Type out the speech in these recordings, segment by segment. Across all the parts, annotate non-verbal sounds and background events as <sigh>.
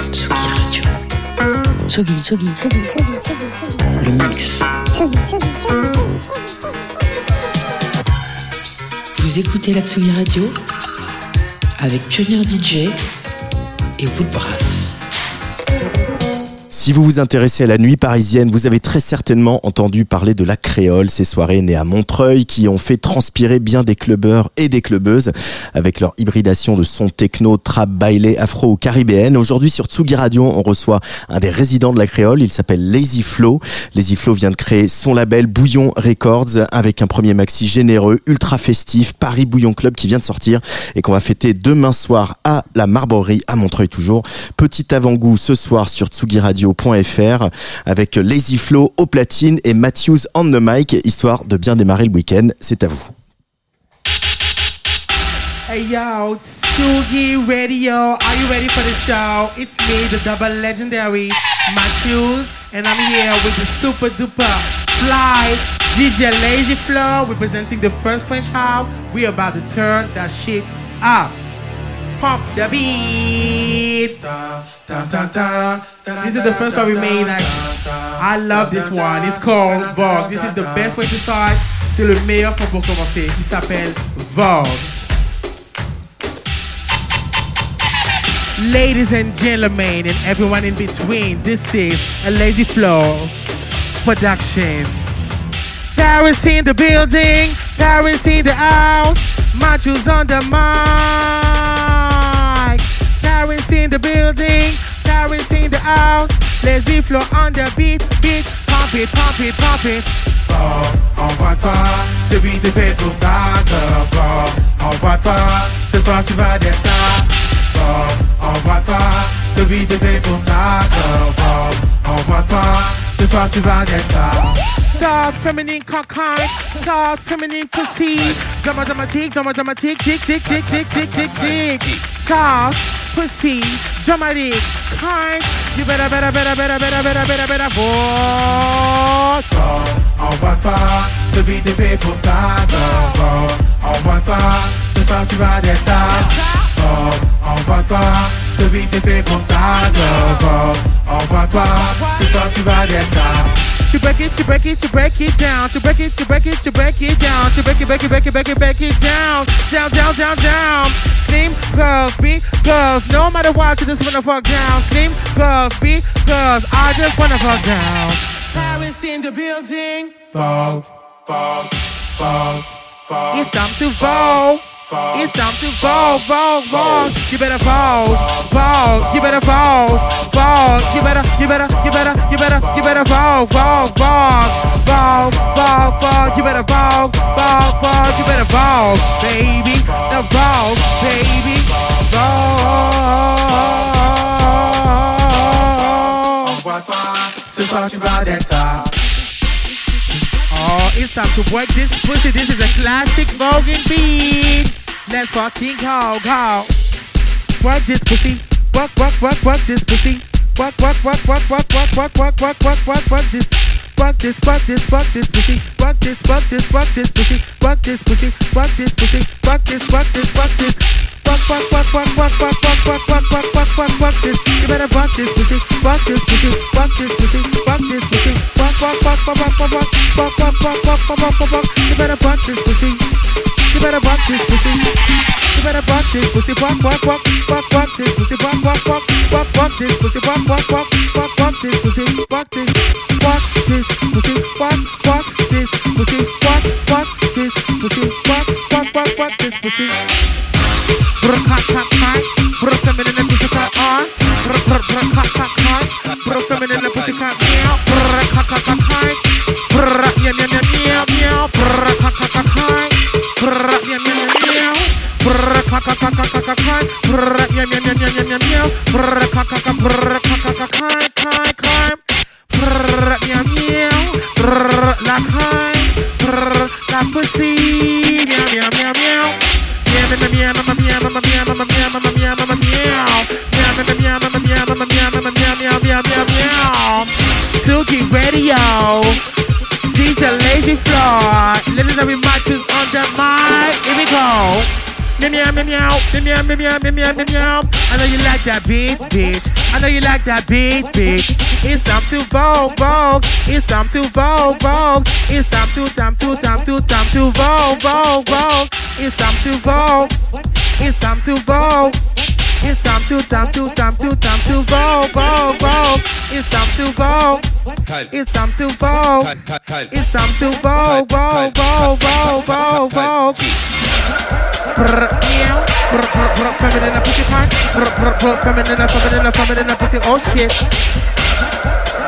Tsugi Radio. Tsugi, Tsugi, Tsugi, Tsugi, Tsugi, Le mix. Tsugi, Tsugi, Vous écoutez la Tsugi Radio avec Pionnier DJ et Woodbrass. Si vous vous intéressez à la nuit parisienne, vous avez très certainement entendu parler de la créole, ces soirées nées à Montreuil qui ont fait transpirer bien des clubbeurs et des clubbeuses avec leur hybridation de son techno, trap, bailé, afro ou caribéenne. Aujourd'hui sur Tsugi Radio, on reçoit un des résidents de la créole, il s'appelle Lazy Flow. Lazy Flow vient de créer son label Bouillon Records avec un premier maxi généreux, ultra festif, Paris Bouillon Club qui vient de sortir et qu'on va fêter demain soir à la Marbrerie à Montreuil toujours. Petit avant-goût ce soir sur Tsugi Radio avec Lazy Flow au platine et Matthews on the mic, histoire de bien démarrer le week-end. C'est à vous. Hey yo, Tsugi Radio, are you ready for the show? It's me, the double legendary Matthews, and I'm here with the super duper fly DJ Lazy Flow, representing the first French house. We're about to turn that shit up. Pump the beat. This is the first one we made. Like, I love this one. It's called Vogue. This is the best way to start. C'est le meilleur son pour commencer. Il s'appelle Vogue. Ladies and gentlemen, and everyone in between, this is a Lazy Flow production. Paris in the building, Paris in the house, Machos on the mic. Paris in the building, Paris in the house. Lazy flow on the beat, beat, pump it, pump it, pump it. Oh, envoie-toi, ce beat est fait pour ça. Oh, envoie-toi, ce soir tu vas d'être ça. Oh, envoie-toi, ce beat est fait pour ça. Oh, envoie-toi, ce soir tu vas ça. Soft, feminine, cockeye, soft, feminine, pussy. Drama, dramatique, drama, dramatique, tick, tick, tick, tick, tick, tick, tick. Soft, pussy, dramatic, kind. You better, better, better, better, better, better, better, better, vote. Oh, envoie-toi, ce beat est fait pour ça, go, go. Envoie-toi, ce soir tu vas d'être ça. Envoie-toi, ce beat est fait pour ça, go, go. Envoie-toi, ce soir tu vas d'être ça. To break it, to break it, to break it down. To break it, to break it, to break it down. To break it, break it, break it, break it, break it down. Down, down, down, down. Scream, girls, beat, girls. No matter what, you just wanna fuck down. Scream, girls, beat, girls. I just wanna fuck down. Paris in the building. Fall, fall, fall, fall. It's time to fall. It's time to fall, fall, fall. You better fall, fall. You better fall, fall. You better, you better, you better, you better, you better fall, fall, fall, fall, fall, fall. You better fall, fall, fall. You better fall, baby. The fall, baby. Fall. Ce soir tu vas d'être Oh, it's time to work this pussy. This is a classic voguing beat. Let's fucking go, go. Work this pussy. Work, work, work, work this pussy. Work, work, work, work, work, work, work, work, work, work, work, work this. Work this, work this, work this pussy. Work this, work this, work this pussy. Work this pussy. Work this pussy. Work this, work this, work this. Work, work, work, work, work, work, work, work, work, work, work, work, work this. You better work this pussy. Work this pussy. Work this pussy. Work this pussy. Work, work, work, work, work, work, work, work, work, work, work, work, work. You better work this pussy. You better rock this pussy. You better rock this pussy. Rock, rock, rock, rock, rock this pussy. Rock, rock, rock, rock, rock this pussy. Rock, rock, rock, rock, rock this pussy. Rock this, rock this pussy. Rock, rock this pussy. Rock, rock this pussy. Rock, rock, rock, rock this pussy. Rock, rock, rock, rock. Rock, rock, rock, rock. Rock, rock, rock, rock. Tsugi Radio. DJ Lazy Flow. Matches meow, meow, meow, meow, meow, meow, meow, meow. I know you like that beat, bitch. I know you like that beat, bitch. It's time to vogue, vogue. It's time to vogue, vogue. It's time to, time to, time to, time to vogue, vogue, vogue. It's time to vogue. It's time to vogue. It's time to, time to, time to, time to vogue, vogue, vogue. It's time to vogue. It's time to vogue. It's time to vogue, vogue, vogue, vogue, vogue feminine pie. Brr, brr, brr, feminine, feminine, feminine pussy. Oh shit.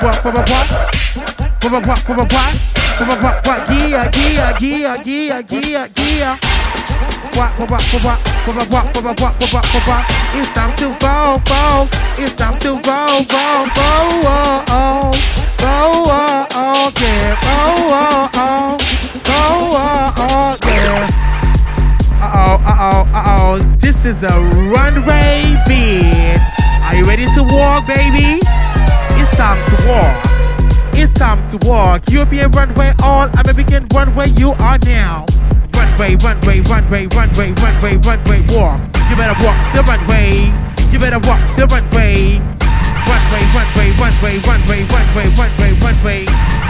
What, what, what, what? What, what, what, what, what? What, what, what, what? Yeah, yeah, yeah, yeah, yeah, yeah. What, what, what, what, what, what, what, what, what, what? It's time to vogue, vogue. It's time to vogue, vogue, vogue, oh, oh. Vogue, oh, oh, yeah. Vogue, oh, oh. Vogue, oh, oh, yeah. Uh-oh, uh-oh, uh-oh. This is a runway beat. Are you ready to walk, baby? It's time to walk. It's time to walk. European runway, all American runway, you are now. Runway, runway, runway, runway, runway, runway, walk. You better walk the runway. You better walk the runway. Runway, runway, runway, runway, runway, runway, runway.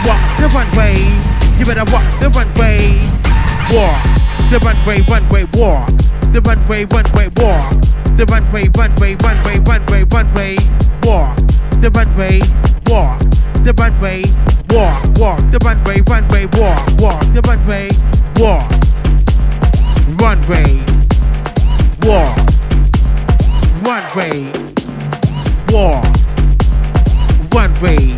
Walk the runway. You better walk the runway. Walk the runway, runway, walk. The runway, runway, walk. The runway, runway, runway, runway, runway, walk. The runway, walk. The runway, walk, walk. The runway, runway, walk, walk. The runway, walk. Runway, walk. Runway, walk. Runway,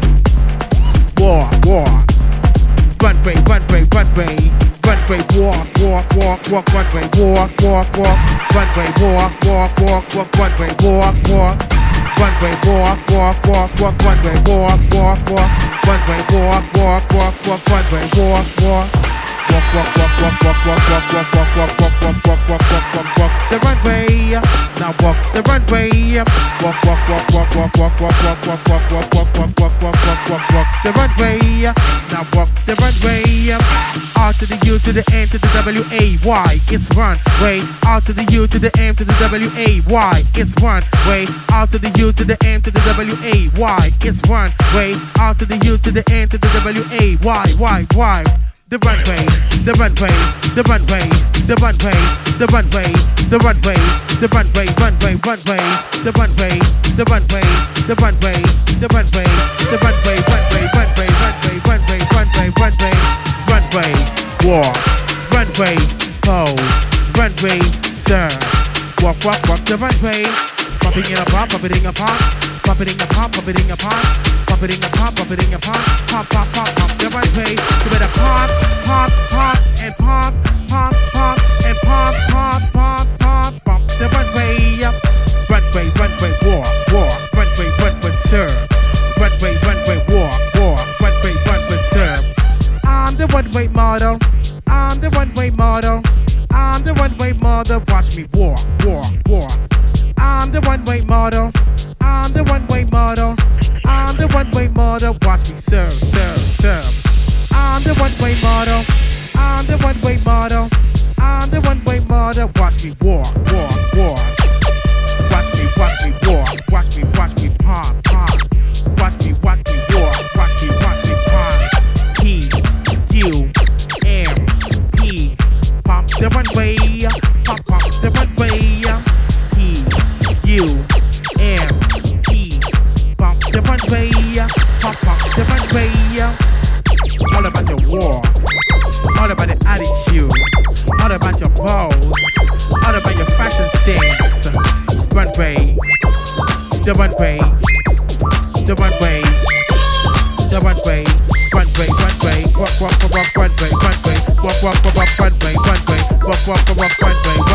walk, walk. Runway, runway, runway. Runway, walk, walk, walk, walk, runway, walk, walk, walk. Runway, walk, walk, walk, walk, runway, walk, walk. Runway, walk, walk, walk, walk, runway, walk, walk, walk. Runway, walk, walk, walk, walk, runway, walk, walk. Walk, walk, walk, walk, walk, walk, walk, walk, walk, walk, walk, walk, walk, walk, walk, walk. The runway, now walk the runway. Walk, walk, walk, walk, walk, walk, walk, walk, walk, walk, walk, walk, walk, walk, walk, walk. The runway, now walk the runway. R to the U to the N to the W A Y. It's runway. R to the U to the M to the W A Y. It's runway. R to the U to the M to the W A Y. It's runway. R to the U to the N to the W A Y. Y Y. The runway, the runway, the runway, the runway, the runway, the runway, the runway, runway, runway, the runway, the runway, the runway, the runway, the runway, runway, runway, runway, runway, runway, runway, runway, walk, runway, pose, runway, serve, walk, walk, walk the runway. Pop it in a pop, pop it in a pop, pop it in a pop, pop it in a pop, pop it in a pop, pop it in a pop, pop, pop, pop, pop the runway. You better pop, pop, pop, and pop, pop, pop, and pop, pop, pop, pop, pop the runway. Runway, runway, walk, walk, runway, runway, serve. Runway, runway, walk, walk, runway, runway, serve. I'm the runway model. I'm the runway model. I'm the runway model. Watch me walk, walk, walk. I'm the runway model. I'm the runway model. I'm the runway model. Watch me serve, serve, serve. I'm the runway model. I'm the runway model. I'm the runway model. Watch me walk, walk, walk. Watch me, watch me walk. Watch me, watch me pop, pop. Watch me, watch me walk. Watch me, watch me pop. P U M P. Pop the runway. war. All about the attitude, all about your balls, all about your fashion sense. One way, the one way, the one way, the one way, one walk, one way, walk, walk, walk, one way, walk, way, walk, walk, walk, one way, one way, walk, walk, walk, one way, one way.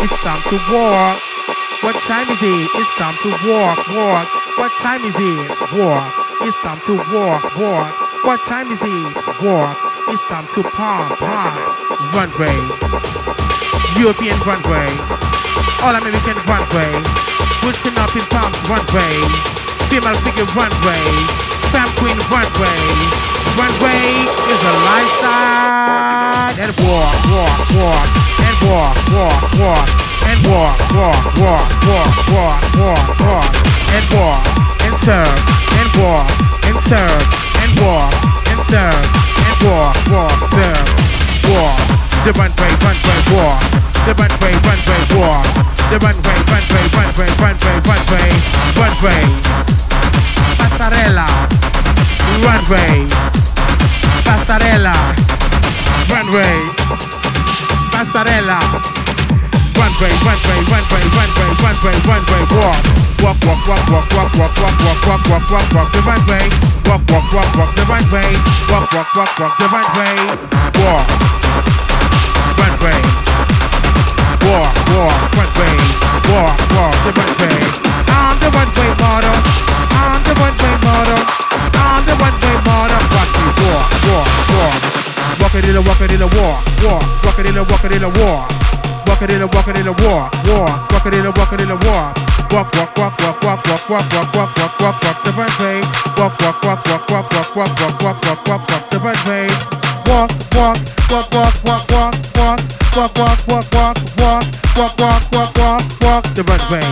It's time to walk. What time is it? It's time to walk, walk. What time is it? Walk. It's time to walk, walk. What time is it? Walk. It's time to pump, pump. Runway. European runway. All American runway. Good up in pumps runway. Female figure runway. Femme queen runway. Runway is a lifestyle. And walk, walk, walk. Walk, walk, walk. And walk, walk, walk, walk, walk, walk, walk. And walk, and serve, and walk, and serve, and walk, and serve, and walk, walk, serve, walk. The runway, runway, walk. The runway, runway, walk. The runway, runway, runway, runway, runway, runway. Passarella, runway. Passarella, runway. Passarella. Runway, runway, runway, runway, runway, runway, walk. Walk, walk, walk, walk, walk, walk, walk, walk, walk, walk, walk, walk the runway. Walk, walk, walk, walk the runway. Walk, walk, walk, walk the runway. Walk. Runway. Walk, walk, runway. Walk, walk the runway. I'm the runway model. I'm the runway model. I'm the runway model. Watch me walk, walk, walk. It in a walk it in a walk, walk, walk it in a walk it in a walk. Walk it in a walk it in a walk, walk, walk it in a walk it in a walk. Walk, walk, walk, walk, walk, walk, walk, walk, walk, walk, walk, walk the runway. Walk, walk, walk, walk, walk, walk, walk, walk, walk, walk, walk, walk the runway. Walk, walk, walk, walk, walk, walk, walk, walk, walk, walk, walk, walk, walk, walk, walk, walk, walk the walk,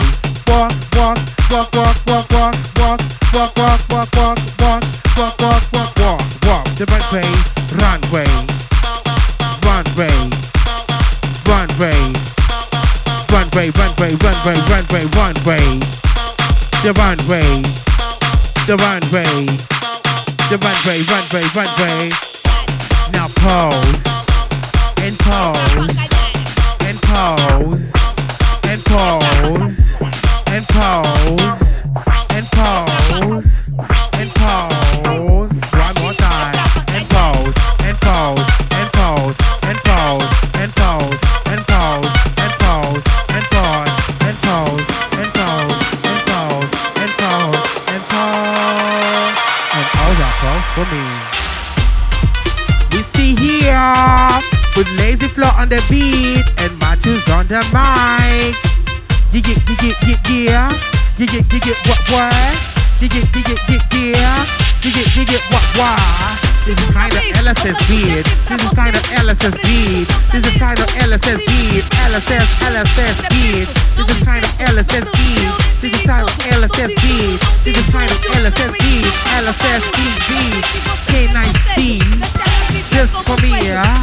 walk, walk, walk, walk, walk, walk, walk, walk, walk, walk, walk, walk, walk, walk, walk runway, runway, runway, runway. The runway, the runway, the runway, runway, runway. Now pose and pose the mic. You get, you get, get, yeah. You get, you get, what, what? You get, you get, get, yeah. You get, you get, what, what? This is kind of LSS beat. This is kind of LSS beat. This is kind of LSS beat. LSS, LSS beat. This is kind of LSS beat. This is kind of LSS beat. This is kind of LSS beat. LSS beat. K9C. Just for me, yeah.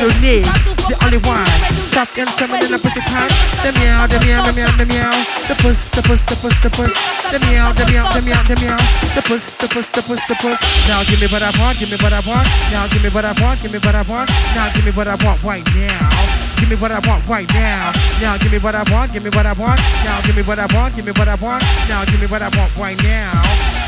You need the only one. Stop and summon in a pretty time. The meow, the meow, the meow, the meow. The puss, the puss, the puss, the puss. The meow, the meow, the meow, the meow. The puss, the puss, the puss, the puss. Now give me what I want, give me what I want. Now give me what I want, give me what I want. Now give me what I want right now. Give me what I want right now. Now give me what I want, give me what I want. Now give me what I want, give me what I want. Now give me what I want right now.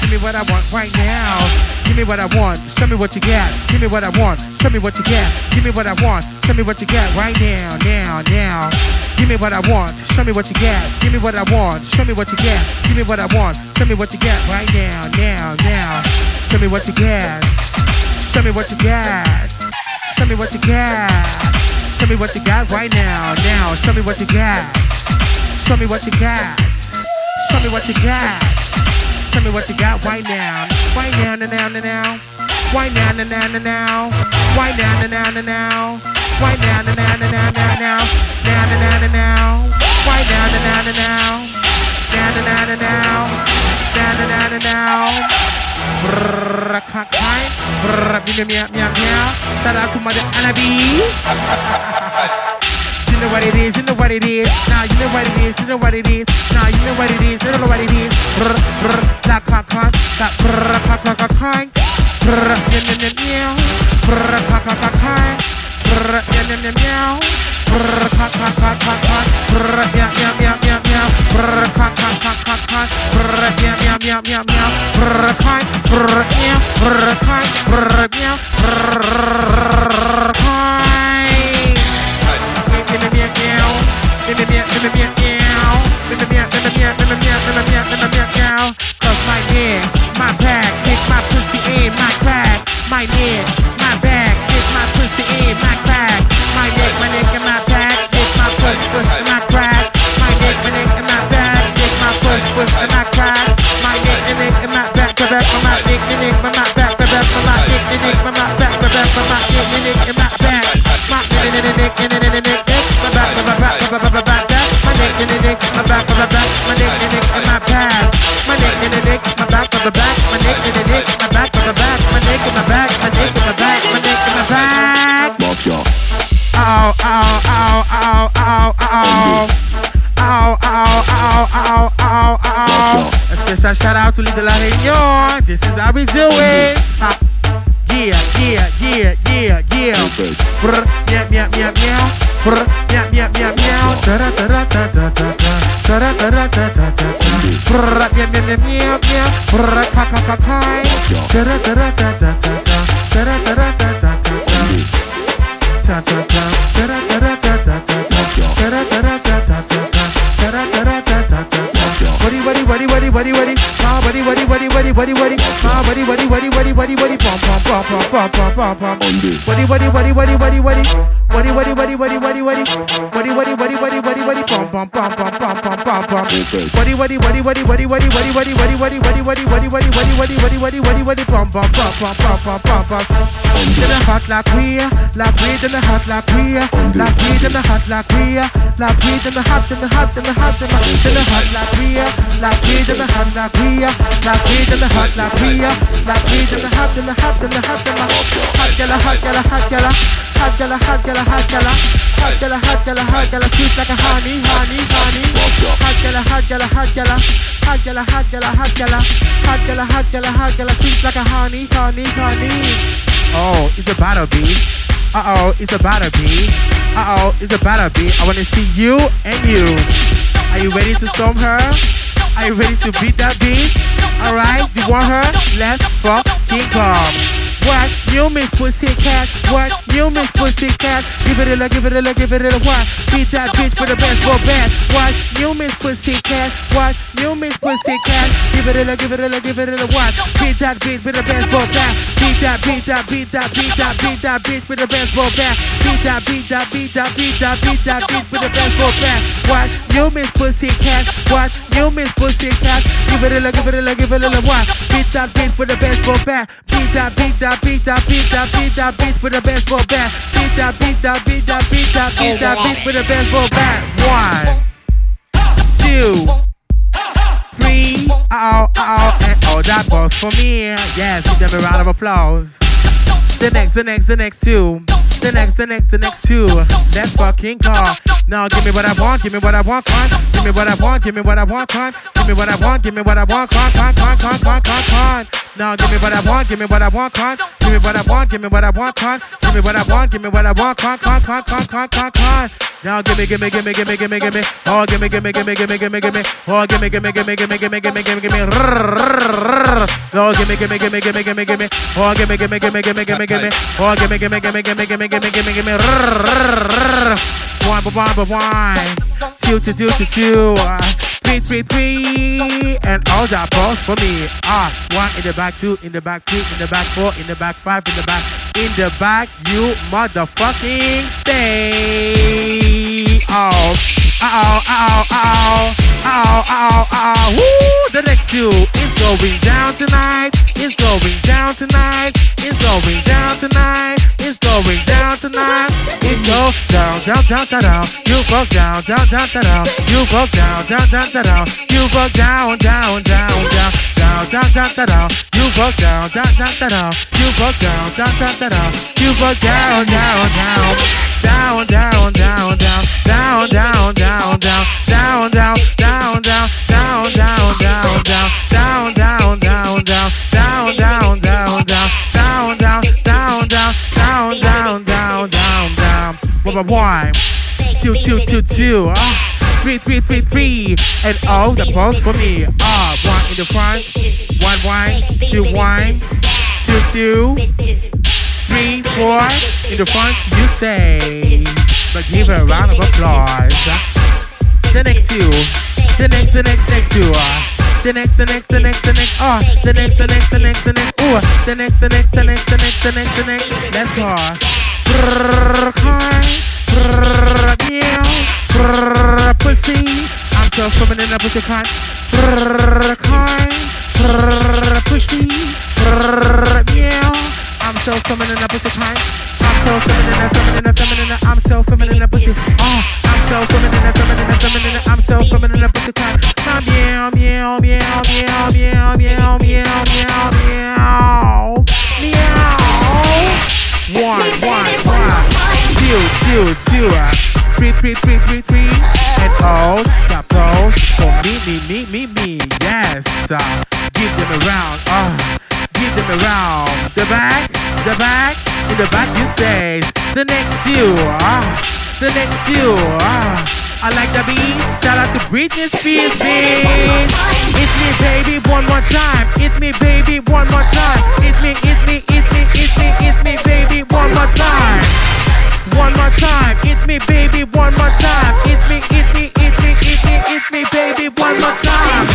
Give me what I want right now. Me what I want. Show me what you got. Give me what I want. Show me what you got. Give me what I want. Show me what you got right now, now, now. Give me what I want. Show me what you got. Give me what I want. Show me what you got. Give me what I want. Show me what you got right now, now, now. Show me what you got. Show me what you got. Show me what you got. Show me what you got right now, now. Show me what you got. Show me what you got. Show me what you got. Show me what you got. right now? Right now, and now, and down. Wind now, and now. and now, Wind now, and down and now, Wind now. and now, and now. down now, now, and now. and now, Wind now. and now, and now. Down and down and down. Down and down and down. Brrrr, cock time. Brrrr, meow, meow, meow. Shout out to Mother Anna you know what it is, you know what it is. Now you know what it is, you know what it is. Now you know what it is, you know what it is. Brr, brr, la con, con, la brr, con, con, con, con. Brr, meow meow. yeah, yeah. Brr, con, con, con, con. Brr, meow. yeah, yeah, yeah. Brr, con, con, con, con, con. Brr, yeah, yeah, yeah, yeah, yeah. Brr, con, con, con, con, con. Brr, yeah, meow. yeah, yeah, yeah. Brr, con, brr, yeah, brr, con, brr, yeah, brr, con. Cause my neck, my back, kick my pussy in my crack. My neck, my back, kick my pussy in my crack. My neck, my neck and my back, kick my pussy, pussy my crack. My neck, my neck and my back, kick my pussy, pussy my crack. My neck, my neck and my back, the back my neck, the neck, my back, the back my neck, the neck, my back, the back my neck, the neck my back. Neck, neck, my back, my back, my back, my neck, my back, my back, my neck, the neck and my back. My neck, my back, my neck, my back, my neck, my back, my neck, my back, my neck. Mafia. Ow, ow, ow, ow, ow, ow. Ow, ow, ow, ow, ow, ow. A special shout out to Little Réunion. This is how we do it. Ah. Buddy, buddy, buddy, buddy. Buddy, buddy, pom, pom. Buddy, buddy, buddy, buddy, buddy, buddy, buddy, buddy, buddy, buddy, buddy, buddy, buddy, buddy, buddy, buddy, buddy, buddy, buddy, buddy. Pom, pom, pom, pom, pom, pom, pom, pom. Them the hot like we, like we, them the hot like we, like we, them the hot like we, like we, them the hot, them the hot, them the hot, them the hot like we, like we, them the hot like we, like we, them the hot like we, like we, them the hot, them the hot, them the hot, them the hot gala, hot gala, hot gala, hot gala, hot gala, hot gala, hot gala, hot gala, hot gala, sweet like a honey, honey, honey, hot gala, hot gala, hot gala, hot gala, hot gala, hot gala, hot gala, hot gala, hot gala, sweet like a honey, honey, honey. Oh, it's about to be. Uh oh, it's about to be. Uh oh, it's about to be. I wanna see you and you. Are you ready to storm her? Are you ready to beat that bitch? Alright, you want her? Let's fucking go. What? You miss pussycat? What? You miss pussycat? Give it a look, give it a look, give it a. What? Beat that bitch with the baseball bat. What? You miss pussycat? What? You miss pussycat? Give it a look, give it a look, give it a. What? Beat that bitch with the baseball bat. Beat that, beat that, beat that, beat that, beat that bitch with the baseball bat. Beat that, beat that, beat that, beat that, beat that bitch with the baseball bat. What? You miss pussycat? What? You miss pussycat? Give it a look, give it a look, give it a. What? Beat that bitch with the baseball bat. Beat that, beat that, beat that, beat that, beat that bitch with the baseball bat. Beat that, beat that, beat that, beat that, beat that bitch with the baseball bat. One, two, three, oh, oh, and oh, that goes for me. Yes, give them a round of applause. The next, the next, the next two. The next, the next, the next two. Let's fucking call. Now give me what I want, give me what I want, con. Give me what I want, give me what I want, con. Give me what I want, give me what I want, con, con, con, con, con, con, con. Now give me what I want, give me what I want, con. Give me what I want, give me what I want, con. Give me what I want, give me what I want, con, con, con, con, con, con, con. Now gimme, gimme, gimme, gimme, gimme, gimme. Oh, gimme, gimme, gimme, gimme, gimme, gimme. Oh, gimme, gimme, gimme, gimme, gimme, gimme, gimme, gimme. Oh, gimme, gimme, gimme, gimme, gimme, gimme. Oh, gimme, gimme, gimme, gimme, gimme, gimme. Oh, gimme, gimme, gimme, gimme, gimme, gimme, gimme, gimme. One, one. Two, two, two, two, two. Three, three, three. And all that balls for me. Ah, one in the back, two in the back, three in the back, four in the back, five in the back. In the back, you motherfucking stay. Oh, uh-oh, uh-oh, uh-oh, uh-oh, uh-oh, uh-oh. Woo! The next two is going down tonight. It's going down tonight. It's going down tonight. It's going down tonight. It goes down, down, down, down, down. You go down, down, down, down, down. You go down, down, down, down, down. You go down, down, down, down. Down, down, down, down, down. You go down, down, down, down, down. You go down, down, down, down, down. You go down, down, down. Down, down, down, down. Down, down, down, down. Down, down, down, down. Down, down, down. Down. One two, two, two, two. Ah, three, three, three, three, and all the balls for me. Ah, one in the front, one, one, two, one, two, two, three, four. In the front, you stay. But give her a round of applause. The next two, the next, the next, next two. Uh, the next, the next, the next, the next. Oh, the next, the next, the next, the next. Ooh, the next, the next, the next, the next, the next, the next. Let's go. Brrr, meow, brrr, pussy. I'm so feminine, pussy kind. Brrr, kind, brrr, pussy. Brrr, meow. I'm so feminine, I pussy kind. I'm so feminine, feminine, feminine. I'm so feminine, pussy. Oh, I'm so feminine, feminine, feminine. I'm so feminine, pussy. Ah, Meow, meow, meow, meow, meow, meow, meow, meow, meow, meow. One, one, one. Two, two, two. uh, Three, three, three, three, three. And all pros for me, me, me, me, me. Yes. Uh, give them around. Uh, give them around. The back, the back, in the back you stay. The next two. Uh, the next two. Uh, I like the beat. Shout out to Britney Spears, bitch. It's me, baby, one more time. It's me, baby, one more time. It's me, it's me, it's me, it's me, it's me, baby, one more time. One more time. It's me, baby, one more time. It's me, it's me, it's me, it's me, it's me, baby, one more time.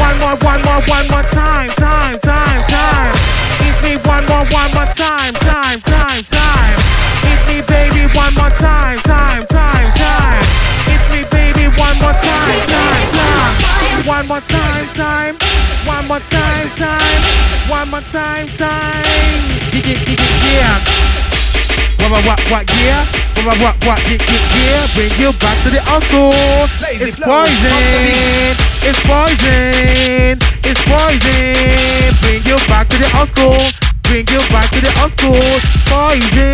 One more, one more, one more time, time, time, time. It's me, one more, one more time, time, time, time. It's me, baby, one more time, time, time, time. It's me, baby, one more time, time, time. One more time, time. One more time, time. One more time, time. Yeah, What, what, what, what, yeah? What, what, what, what, yeah, yeah, yeah? Bring you back to the old school. Lazy It's flow, poison. pump the beat. It's poison. It's poison. Bring you back to the old school. Bring you back to the old school. Poison.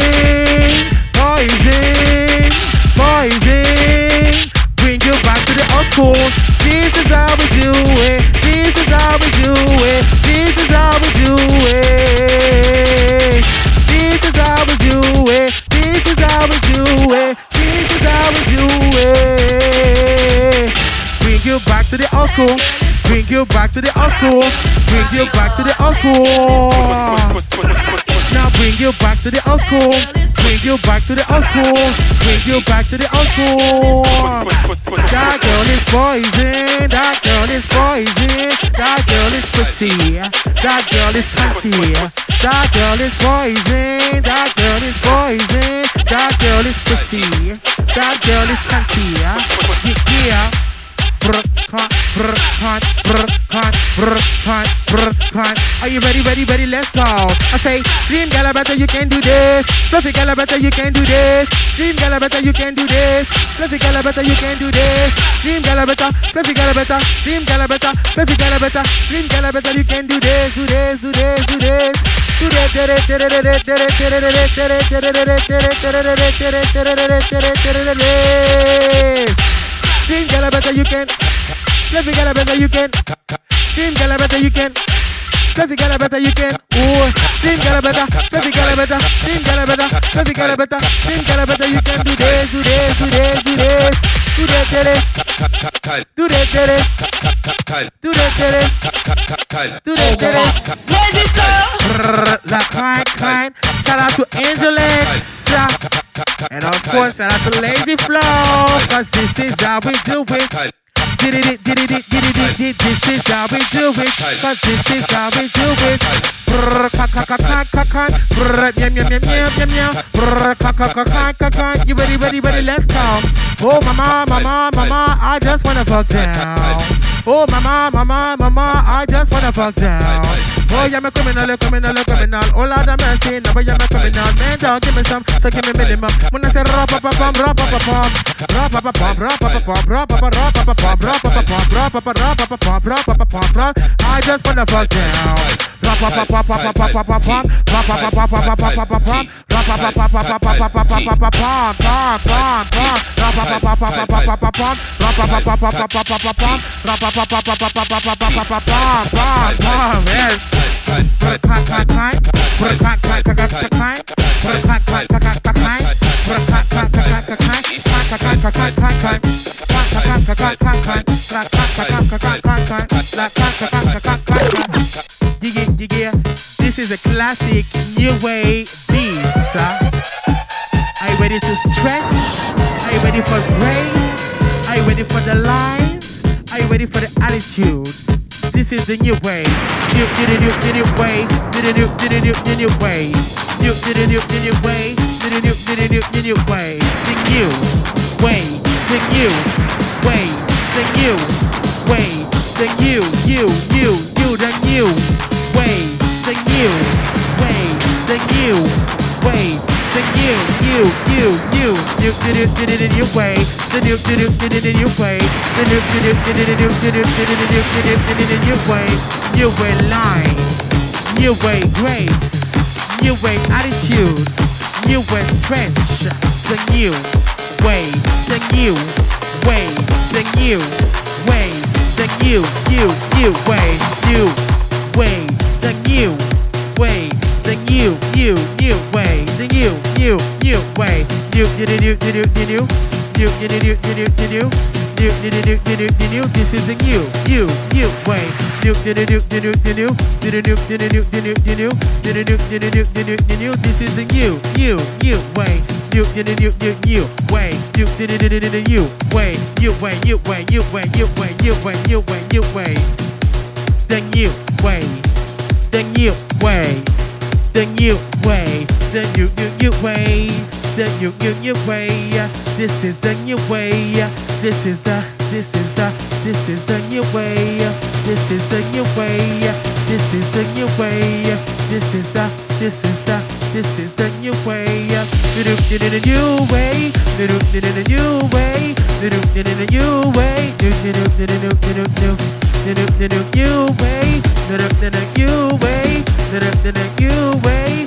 Poison. Poison. Bring you back to the old school. This is how we do it. This is how we do it. This is how we do it. To the old school. Bring you back to the old school. Bring you back to the old school. Now bring you back to the old school. Bring you back to the old school. Bring you back to the old school. That girl is poison. That girl is poison. That girl is pussy. That girl is fancy. That girl is poison. That girl is poison. That girl is pussy. That girl is. Yeah. yeah. Are you ready, ready, ready? Let's go. I say, Dream Gala better, you can do this. Fluffy Gala better, you can do this. Dream Gala better, you can do this. Fluffy Gala better, you can do this. Dream Gala better, Fluffy Gala better, Dream Gala better, Fluffy Gala better, Dream Gala better, you can do this, do this, do this, do this. Do Dream girl, I better you can. Let me get a better you can. Dream girl, I better you can. Let me get a better you can. Ooh, dream girl, I better. Fluffy get a better. Dream girl, I better. let me get a better. Dream girl, I better you can do this, do this, do this, do this. Do this, do this. Do this, do this. Do this, do this. Do this, do this. Let it go. La kind, kind. Shout out to Angela. And of course, shout out to Lazy Flow. Cause this is how we do it. Did it, did it, did it, did it. This is how we do it. Cause this is how we do it. Brrr, ka ka ka ka ka ka. Brrr, meow meow meow meow meow meow. Brrr, ka ka ka ka ka ka. You ready, ready, ready? Let's go. Oh mama, mama, mama, I just wanna fuck down. Oh mama, mama, mama, I just wanna fuck down. Oh yeah, me criminal, criminal, criminal. Oh Lord have mercy, never yeah me criminal. Man, dog, give me some, so give me minimum. When I say rap rap rap rap rap rap rap rap rap pa pum, rap pa pa pum, rap. I just wanna fuck down. Rap pa pa pa pa pa pa pa pa pum, rap pa pa pa pa pa pa pa pum, rap pa pa pa pa pa pa pa pa pa pa pa pum, pum pum pum, rap pa pa pa pa pa pa pa pa pum, rap pa pa pa pa pa pa pa pa pum, rap pa pa pa pa pa pa pa pa pa pa pa pum, pum pum. Yes. This is a classic new way beat. Are you ready to stretch? Are you ready for grace? Are you ready for the lines? Are you ready for the attitude? This is the new way. New, new, new, new, new way. New, new, new, new, new, new way. New, new, new, new, new way. New, new, new, new, new, new way. The new way. The new way. The new way. The new, new, new, new, the new way. The new way. The new way. The new, new, new, nuke did way. The nuke way. The nuke did it did it in your way. Your way line. Your way grace. Your way attitude. Your way strength. The new way. The new way. The new way. The new new new way. New way. The new way. The you, new, new way. The new, new, new way. New, new, new, new, new. New, new, new, new, new, new, new. New, new, new, new, new, new, new. This is the new, new, new way. New, new, new, new, new. New, new, new, new, new, new, new, new. New, new, new, new, new, new, new, new. This is the new, new, new way. New, new, new, new, new way. New, new, new, new, new way. New way, new way, new way, new way, new way, new way, new way. The new way. The new way the new way, the new new new way, the new new new way. This is the new way. This is the this is the this is the new way. This is the new way. This is the new way. This is the this is the this is the new way. The new the new way. The new the new way. The new the new way. The new the new the new new the new the new way. The new the new way. New way.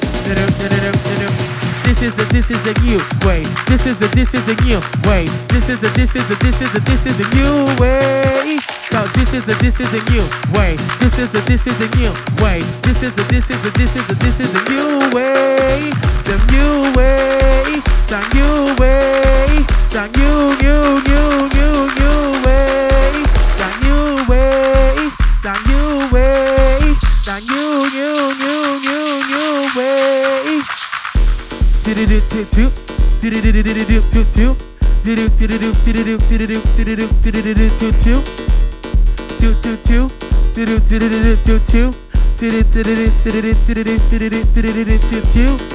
This is the this is the new way. This is the this is the new way. This is the this is the this is the this is the new way. So this is the this is the new way. This is the this is the new way. This is the this is the this is the this is the new way. The new way. The new way. The new new new new new way.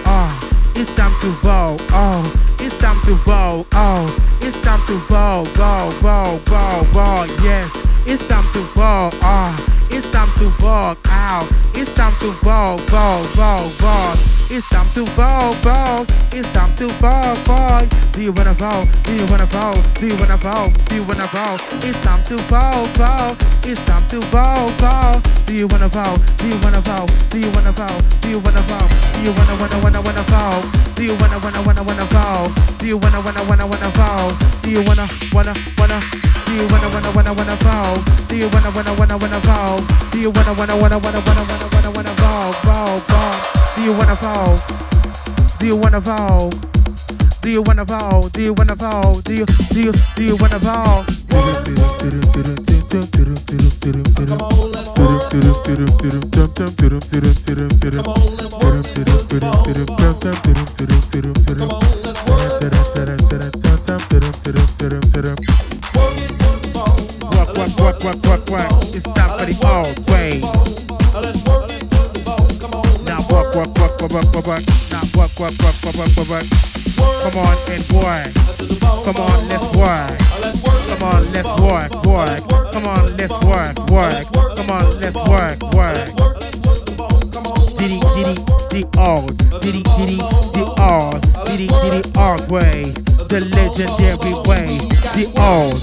Ah, it's time to roll. Oh, it's time to roll. Oh, it's time to roll, roll, roll, roll, roll. Yes, it's time to roll. Ah, it's time to roll. Ow, it's time to roll, roll, roll, roll. It's time to vote, vote. It's time to vote, vote. Do you wanna vote? Do you wanna vote? Do you wanna vote? Do you wanna vote? It's time to vote, vote. It's time to vote, vote. Do you wanna vote? Do you wanna vote? Do you wanna vote? Do you wanna vote? Do you wanna wanna wanna wanna vote? Do you wanna wanna wanna wanna vote? Do you wanna wanna wanna wanna vote? Do you wanna wanna wanna Do you wanna wanna wanna wanna fall? Do you wanna wanna wanna wanna fall? Do you wanna wanna wanna wanna wanna wanna wanna wanna fall? Fall, fall. Do you wanna fall? Do you wanna fall? Do you wanna fall? Do you wanna fall? Do you do you do you wanna fall? Work, work, work, work, work, work. It's time for the old way. Now work, work, work, work, work, work, work. Now work, work, work, work, work, work. Come on and work. Come on, let's work. Come on, let's work, work. Come on, let's work, work. Come on, let's work, work. Diddy, diddy, the old. Diddy, diddy, the old. Diddy, diddy, old way. The legendary way. The old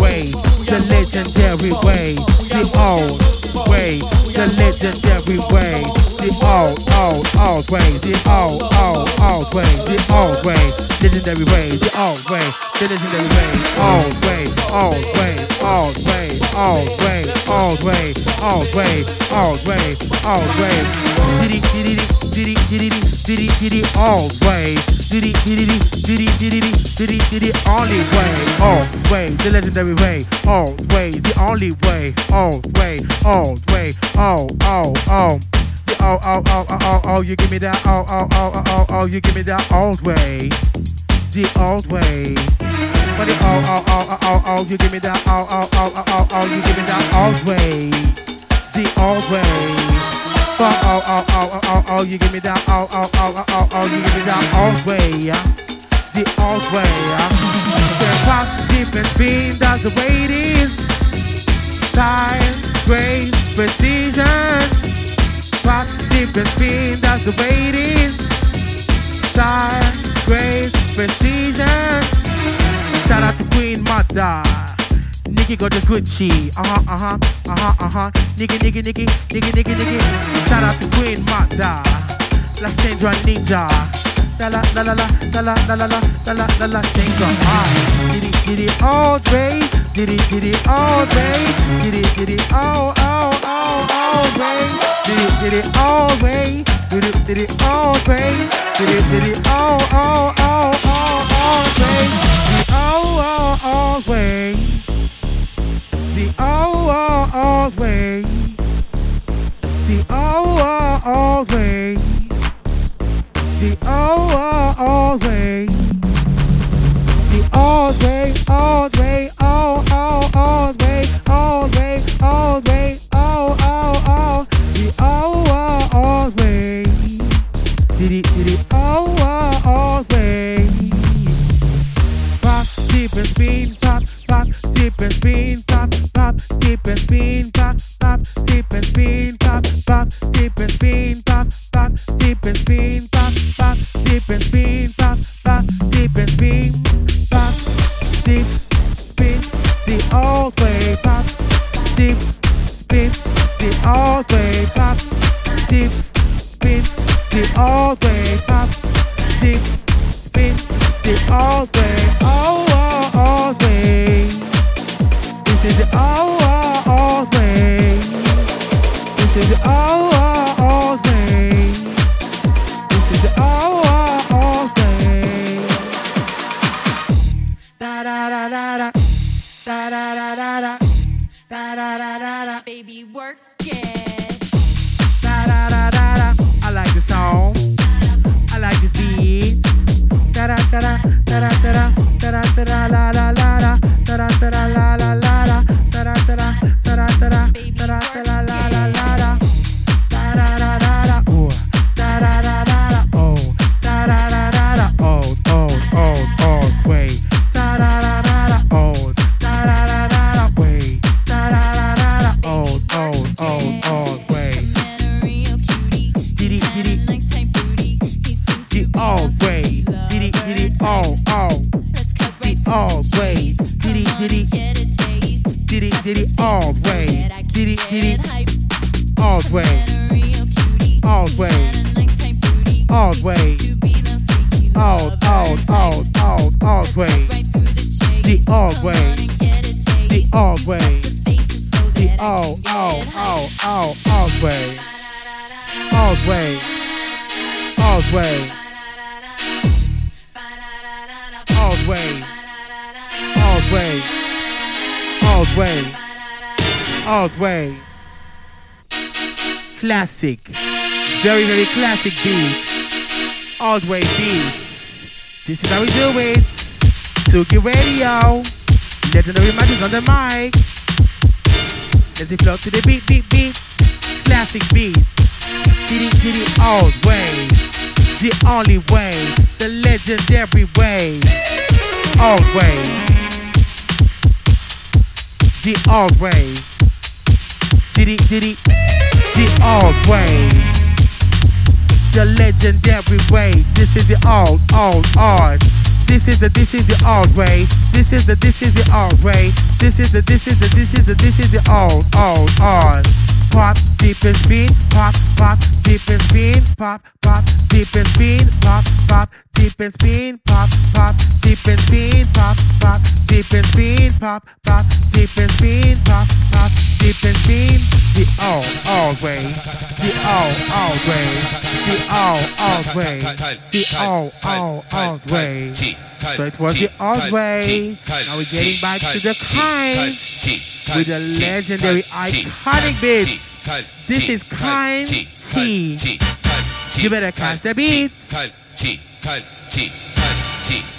way. The legendary way. The old way. The legendary way. The old, old, old way. The old, old, old way. The old way. Legendary way. The old way. The legendary way. Old way. Old way. Old way. Old way. Old way. Old way. Old way. Old way. Diddy, diddy, diddy, diddy, diddy, diddy, old way. Diddy, diddy, diddy, diddy, diddy, diddy, only way. Old way. The legendary way. Old way. The only way. Old way. Old way. Oh, oh, oh. Oh, oh, oh, oh, oh, oh, you give me that, oh, oh, oh, oh, oh, oh, you give me that old way. The old way. But oh, oh, oh, oh, oh, oh, you give me that, oh, oh, oh, oh, oh, oh, you give me that old way. The old way. Oh, oh, oh, oh, oh, oh, you give me that, oh, oh, oh, oh, oh, you give me that old way. The old way. Pop, deep and spin, that's the way it is. Style, grace, precision. Pop, deep and spin, that's the way it is. Style, grace, precision. Shout out to Queen Mother. Nikki got the Gucci. Uh huh, uh huh, uh huh, uh huh. Nikki, Nikki, Nikki, Nikki, Nikki, Nikki. Shout out to Queen Mother. La Sandra Ninja. La la la la la la la la la la la la la Sandra. Ah, diddy diddy all day. Diddy diddy all day. Diddy diddy all all all all day. All way. Diddy diddy all way. Diddy diddy all all all all all day. The all all all all all all. The all all all way always, the always, the always, the all day, all day, all, all, all day, all day, all day. Classic beat. Old way beats. This is how we do it. Tsugi Radio. Legendary magic on the mic. Let's flow to the beat, beat, beat. Classic beat. Kitty, kitty, old way. The only way. The legendary way. Old way. The old way. Diddy, diddy. The old way. The legendary way. This is the old, old, old. This is the this is the old way. This is the this is the old way. This is the this is the this is the this is the old old old. Pop deep and spin, pop pop deep and spin, pop pop deep and spin, pop pop deep and spin, pop pop deep and spin, pop pop deep and spin, pop pop deep and spin, pop pop deep and spin. Old old way, the old old way, the old old way, the old old old way. So it was the old way. Now we're getting back to the kind with the legendary iconic beat. This is kind T. You better catch the beat.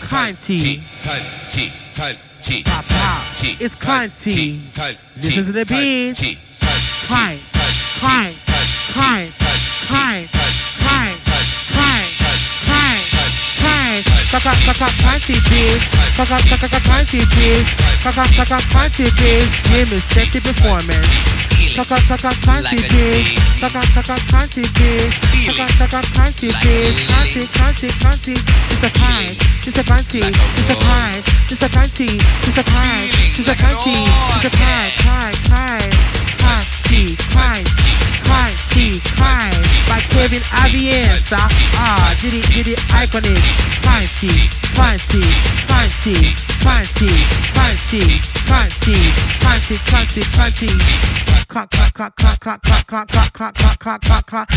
Kind T. Pop pop. It's kind T. Listen to the beat crying, crying, crying, crying, crying, crying, crying, crying. Suck up, suck up, panty bitch. Suck up, suck up, panty bitch. Suck up, suck up, panty bitch. Name is sexy performance. Suck up, suck up, panty bitch. Suck up, suck up, panty bitch. Suck up, suck up, panty bitch. Panty, panty, panty. It's a pie. It's a panty, it's a pie, it's a panty, it's a pie, it's a panty, it's a pie, pie, pie, pie. Kind, kind, kind. By Kevin Aviance. Ah, did it, did it, iconic. Kind, kind, kind, kind, kind, kind, kind, kind, kind. Cock, cock, cock, cock, cock, cock, cock, cock, cock.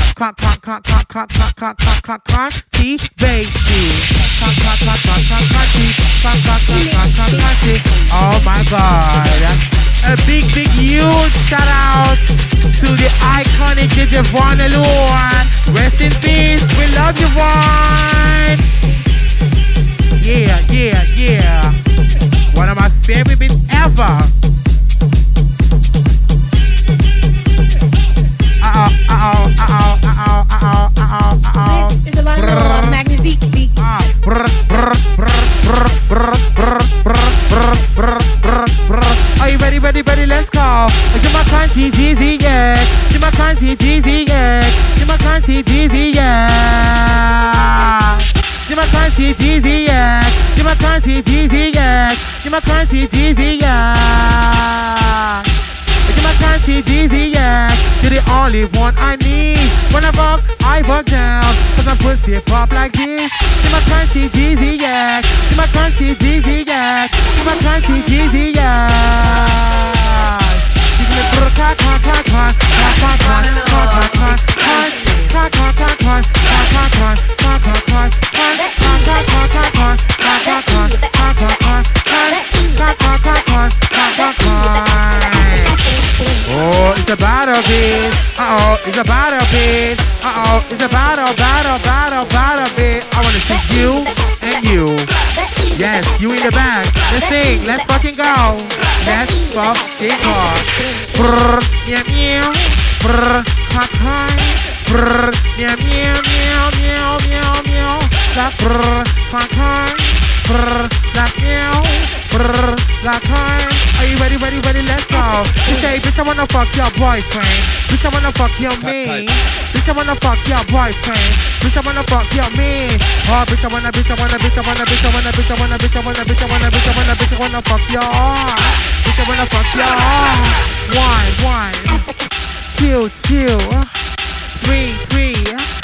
Oh my God. A big, big, huge shout out to the iconic DJ Vjuan Allure. Rest in peace. We love you, Von. Yeah, yeah, yeah. One of my favorite bits ever. Uh oh, uh oh, uh oh, uh oh, uh oh, uh oh. This is a bundle magnifique Jeezy, yeah. Jima Kanti Jeezy, yeah. Jima Kanti Jeezy, yeah. Jima Kanti Jeezy, yeah. Jima Kanti Jeezy, yeah. Jima Kanti Jeezy, yeah. You're the only one I need. When I walk, I walk down. Cause I'm pussy pop like this. Jima Kanti Jeezy, yeah. Jima Kanti Jeezy, yeah. Jima Kanti Jeezy, yeah. Give me a it's a battle beat. Uh oh, it's a battle beat. Uh oh, it's a battle, battle, battle, battle beat. I wanna see you and you. Yes, you in the back. Let's sing. Let's fucking go. Let's fucking go. Brr, meow, meow. Brr, ha, ha. Brr, meow, meow, meow, meow, meow, meow. That brr, ha, ha. Brr, that meow. Brr, that time. Are you ready, ready, ready? Let's go. You say, bitch, I wanna fuck your boyfriend. Bitch, I wanna fuck your me. Bitch, I wanna fuck your boyfriend. Bitch, I wanna fuck your me. Oh, bitch, I wanna, bitch, I wanna, bitch, I wanna, bitch, I wanna, bitch, I wanna, bitch, I wanna, bitch, I wanna, bitch, I wanna, bitch, I wanna fuck your. Bitch, I wanna fuck your. One, one. Two, two. Three, three.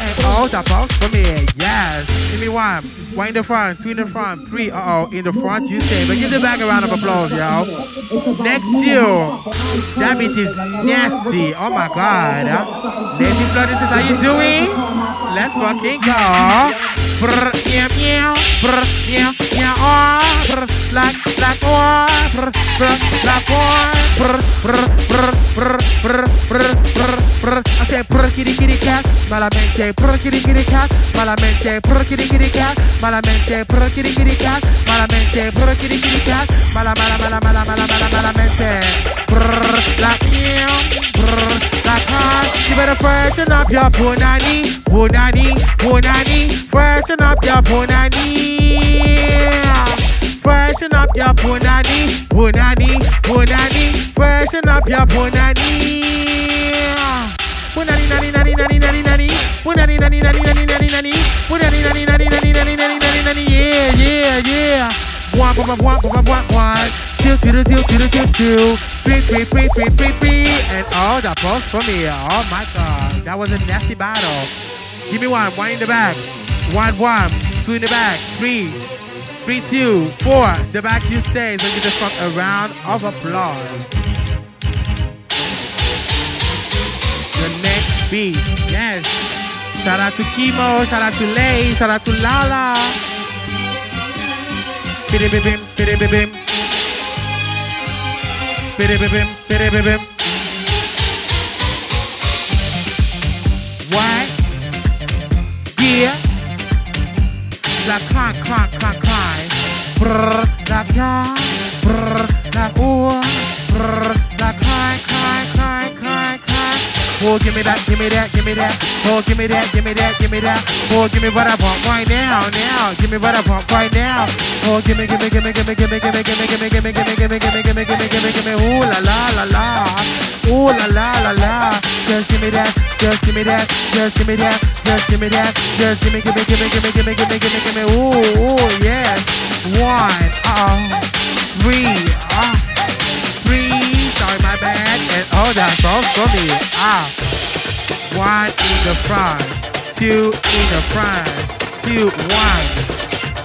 And all the box for me. Yes. Give me one. One in the front, two in the front, three. Uh oh, in the front you say. But give the back a round of applause, y'all. Next you. That beat is nasty. Oh my god. Lady Blood, this is how you doing? Let's fucking go. Brr, meow, meow, brr, meow, meow, oh, brr, like, like, oh, brr, brr, like, oh, brr, brr, brr, brr, brr, brr, brr, brr. I say, brr, kitty, kitty, cat, malamente, brr, kitty, kitty, cat, malamente, brr, kitty, kitty, cat, malamente, brr, kitty, kitty, cat, malamente, brr, kitty, kitty, cat, mala, mala, mala, mala, mala, mala, malamente, brr, like, meow, brr, hot. You better freshen up your punani, punani, punani. Freshen up your punani. Freshen up your punani, punani, punani. Freshen up your punani. Punani, nani, nani, nani, nani, nani. Punani, nani, nani, nani, nani, nani. Punani, nani, nani, nani, nani, nani, nani, nani. Yeah, yeah, yeah. One, one, one, one, one, one two, two, two, two, two, two, three, three, three, three, three, three, and all the post for me. Oh my God, that was a nasty battle. Give me one, one in the back, one, one, two in the back, three, three, two, four. The back you stay, so you just fuck a round of applause. The next beat, yes. Shout out to Kimo, shout out to Lay, shout out to Lala. Biddy bim, biddy bim. Why? Yeah. Da kan, kan, kan, cry. Brrr, da kan, Brrr, da or, Brrr, da kan. Oh, give me that, give me that, give me that. Oh, give me that, give me that, give me that. Oh, give me what I want right now, now. Give me what I want right now. Oh, give me, give me, give me, give me, give me, give me, give me, give me, give me, give me, give me, give me, give me, give me, give me, give me. Ooh la la la la. Ooh la la la la. Just give me that, just give me that, just give me that, just give me that, just give me, give me, give me, give me, give me, give me, give me, give me. Ooh, ooh, yes. One, uh, uh, three. And oh, that's all for me. Ah. One in the front, two in the front, two, one,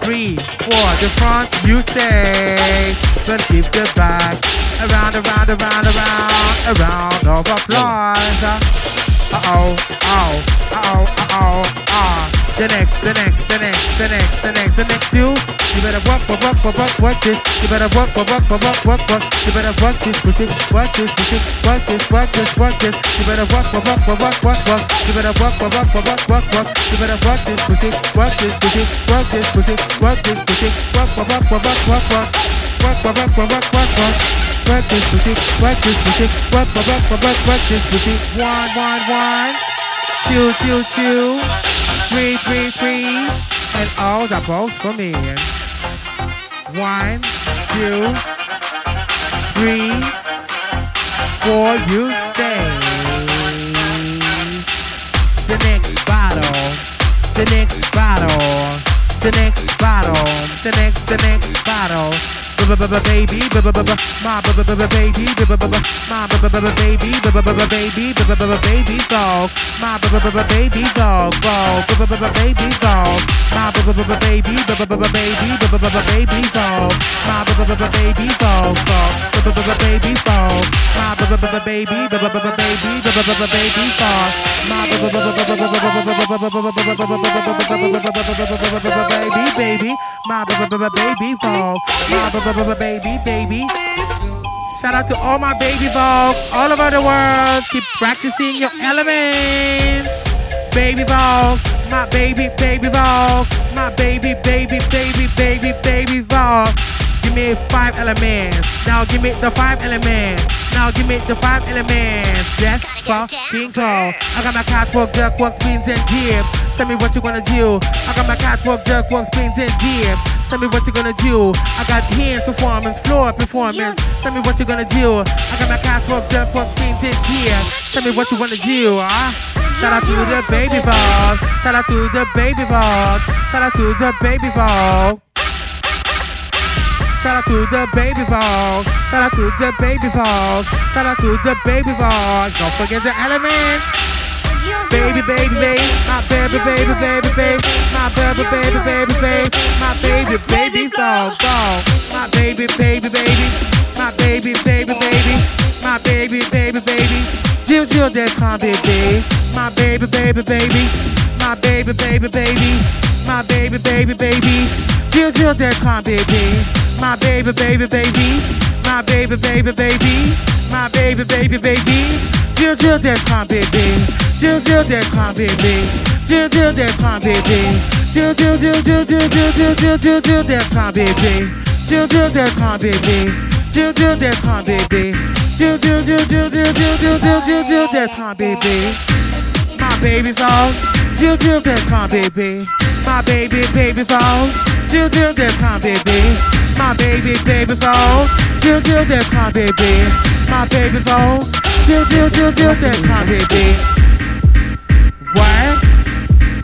three, four. The front, you say, but keep the back. Around, around, around, around, around of applause. Uh oh, oh, uh oh, oh, ah. The next, the next, the next, the next, the next, the next you. You better work, work, work, work, work, work this. You better work, work, work, work, work, work. You better work this, pussy, work this, pussy, work this, work this, work this. You better work, work, work, work, work, work. You better work, work, work, work, work, work. You better work this, pussy, work this, pussy, work this, pussy, work this, pussy, work, work, work, work, work, work, work. Work, work, work, work, work, work, work. Work this pussy, work this pussy, work, work, work, work, work this pussy. One, one, one, two, two, two, three, three, three, and all the balls for me. One, two, three, four, you stay. The next battle, the next battle, the next battle, the next, the next battle. Baby, ba ba ba ba my ba ba ba ba baby, ba ba ba ba my ba ba ba ba baby, baby, baby, baby dog, my ba ba ba ba baby dog, baby dog, my ba ba ba ba baby, ba ba ba ba baby, ba ba ba ba baby dog, my ba ba ba ba baby dog, baby dog, my ba ba ba ba baby, ba ba ba ba baby, baby dog, baby, baby, my baby dog, my baby, baby. Shout out to all my baby Vogue all over the world. Keep practicing your elements. Baby Vogue, my baby, baby Vogue, my baby, baby, baby, baby, baby Vogue. Give me five elements. Now give me the five elements. Now give me the five elements. That's fucking cool. I got my catwalk, duck walk, spins and dip. Tell me what you gonna do. I got my catwalk, duck walk, spins and dip. Tell me what you gonna do. I got hands performance, floor performance. Tell me what you gonna do. I got my catwalk, duck walk, spins and dip. Tell me what you wanna do. Ah. Shout out to the baby ball. Shout out to the baby ball. Shout out to the baby ball. Shout out to the baby ball. Shout out to the baby ball. Shout out to the baby ball. Don't forget the elements. baby, baby, baby, my baby, baby, baby, baby, my baby, baby, baby, baby, my baby, baby, go, go, my baby, baby, baby, my baby, baby, baby, my baby, baby, baby, Jill, Jill, that's my baby, my baby, baby, baby, my baby, baby, baby, my baby, baby, baby. JillJill.com, baby. My baby, baby, baby. My baby, baby, baby. My baby, baby, baby. JillJill.com, baby. JillJill.com, baby. JillJill.com, baby. JillJill.com, baby. JillJill.com, baby. JillJill.com, baby. come, baby. My baby's all. JillJill.com, baby my baby, baby, all, Jill, Jill, that's my baby, my baby, baby's all, Jill, Jill, that's my baby, my baby's all, Jill, Jill, Jill, Jill, that's my baby. What?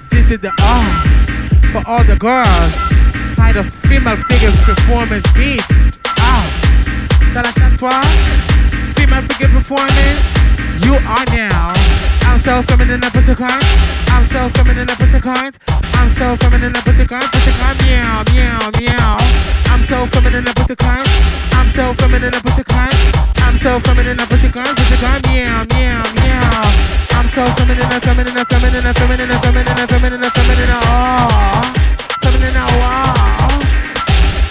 This is the R for all the girls. Kind of female figure performance beats. Ah. Ça la chaque. Female figure performance. You are now. I'm so feminine with the kind. I'm so feminine with the kind. I'm so feminine up with the kind. With the kind. Meow, meow, meow. I'm so feminine up with the kind. I'm so feminine up with the kind. I'm so feminine up with the kind. With the kind. Meow, meow, meow. I'm so coming in a feminine, feminine, feminine, feminine, feminine, feminine, feminine. Oh, feminine. Wow.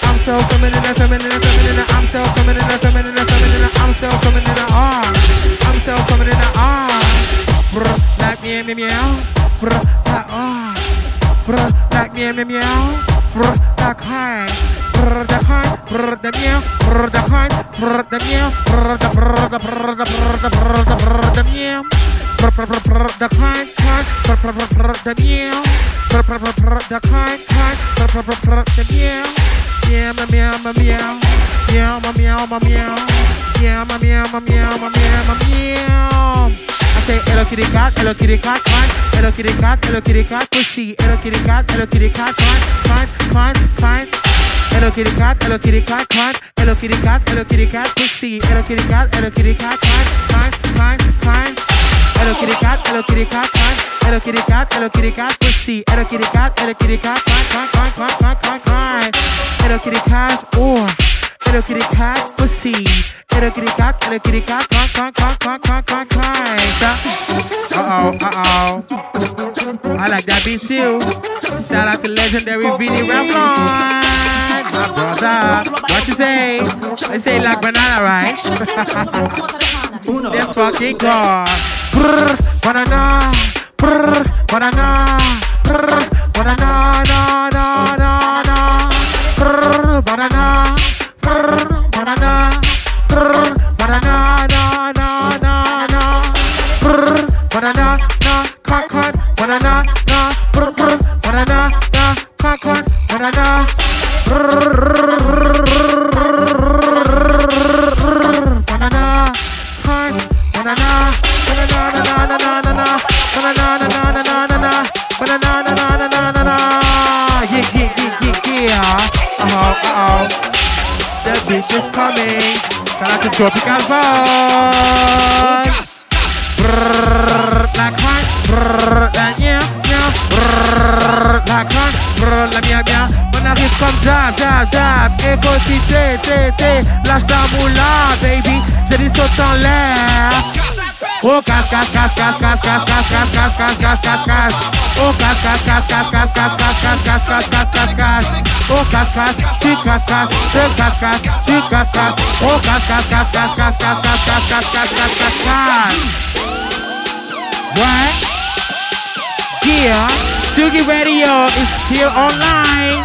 I'm so feminine, feminine, feminine. I'm so feminine, feminine, feminine. I'm so feminine. Ah, I'm so feminine. Ah, brr, like meow, meow, meow. Brr, ah, brr, tak meow meow meow, brr, tak hai, brr, tak hai, brr, tak meow, brr, tak hai, brr, tak meow, brr, tak brr, tak brr, tak brr, tak brr, tak brr, tak meow, brr, brr, brr, brr, tak hai, hai, brr, brr, brr, brr, tak meow, brr, brr, brr, brr, tak hai, hai, brr, brr, brr, brr, tak meow, meow meow meow meow, meow meow meow meow, meow meow meow meow meow meow. Say, hello kitty cat, hello kitty cat, climb. Hello kitty cat, hello kitty cat, pussy. Hello kitty cat, hello kitty cat, climb, climb, climb, climb. Hello kitty cat, hello kitty cat, climb. Hello kitty cat, hello kitty cat, pussy. Hello kitty cat, hello kitty cat, climb, climb, climb, climb. Hello kitty cat, hello kitty cat, climb. Hello kitty cat, hello kitty cat, pussy. Hello kitty cat, hello kitty cat, climb, climb, climb, climb, climb, climb, climb. Hello kitty cat, it'll get it cock pussy. It'll get it cock, it'll get it cock, cock, cock, cock, cock, cock, cock, Uh oh, uh oh. I like that beat too. Shout out to legendary BD Ramblon. My brother, what you say? They say like banana, right? This fucking car. Brrr, banana, brrr, banana, brrr, banana, na, na. Shopping Oh, casse, casse, casse, casse, casse, casse, casse, casse, casse, casse, casse, casse. Oh, casse, casse, casse, casse, casse, casse, casse, casse, casse, casse, casse, casse. Oh, casse, casse, tu casse, casse, je casse, casse, tu casse, casse. Oh, casse, casse, casse, casse, casse, casse, casse, casse, casse, casse, casse, casse, casse. What? Yeah, Tsugi Radio is still online.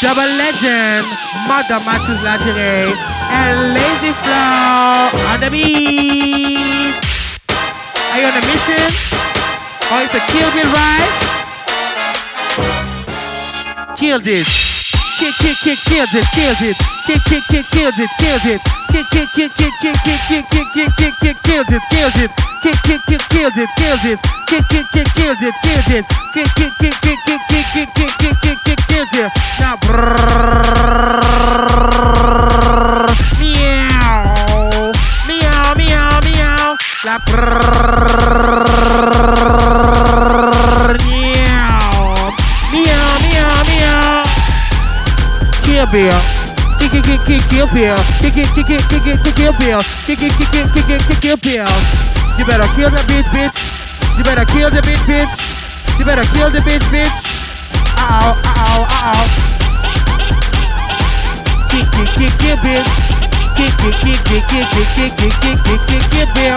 Double Legend, Mother Matyouz Lingerie, and Lazy Flow on the beat. Are you on a mission? Or it's a kill bill ride? Kill this. Kick, kick, kick, kill this, kill this. Kick, kick, kick, kill this, kill this. Kick, kick, kick, kick, kick, kick, kick, kick, kick, kick, kill this, kill this. Kick, kick, kick, kill this, kill this. Kick, kick, kick, kill this, kill this. Kick, kick, kick, kick, kick, kick, kick, kick, kick, kick, kick, kill this. Now, brrrr, beer. Kick it, kick it, kick your beer. Kick it, kick it, kick it, kick your beer. Kick it, kick it, kick it, kick your beer. You better kill the beat, bitch. You better kill the beat, bitch. You better kill the beat, bitch. Ow, ow, ow. Kick it, kick your beer. Kick it, kick it, kick it, kick it, kick it, kick your beer.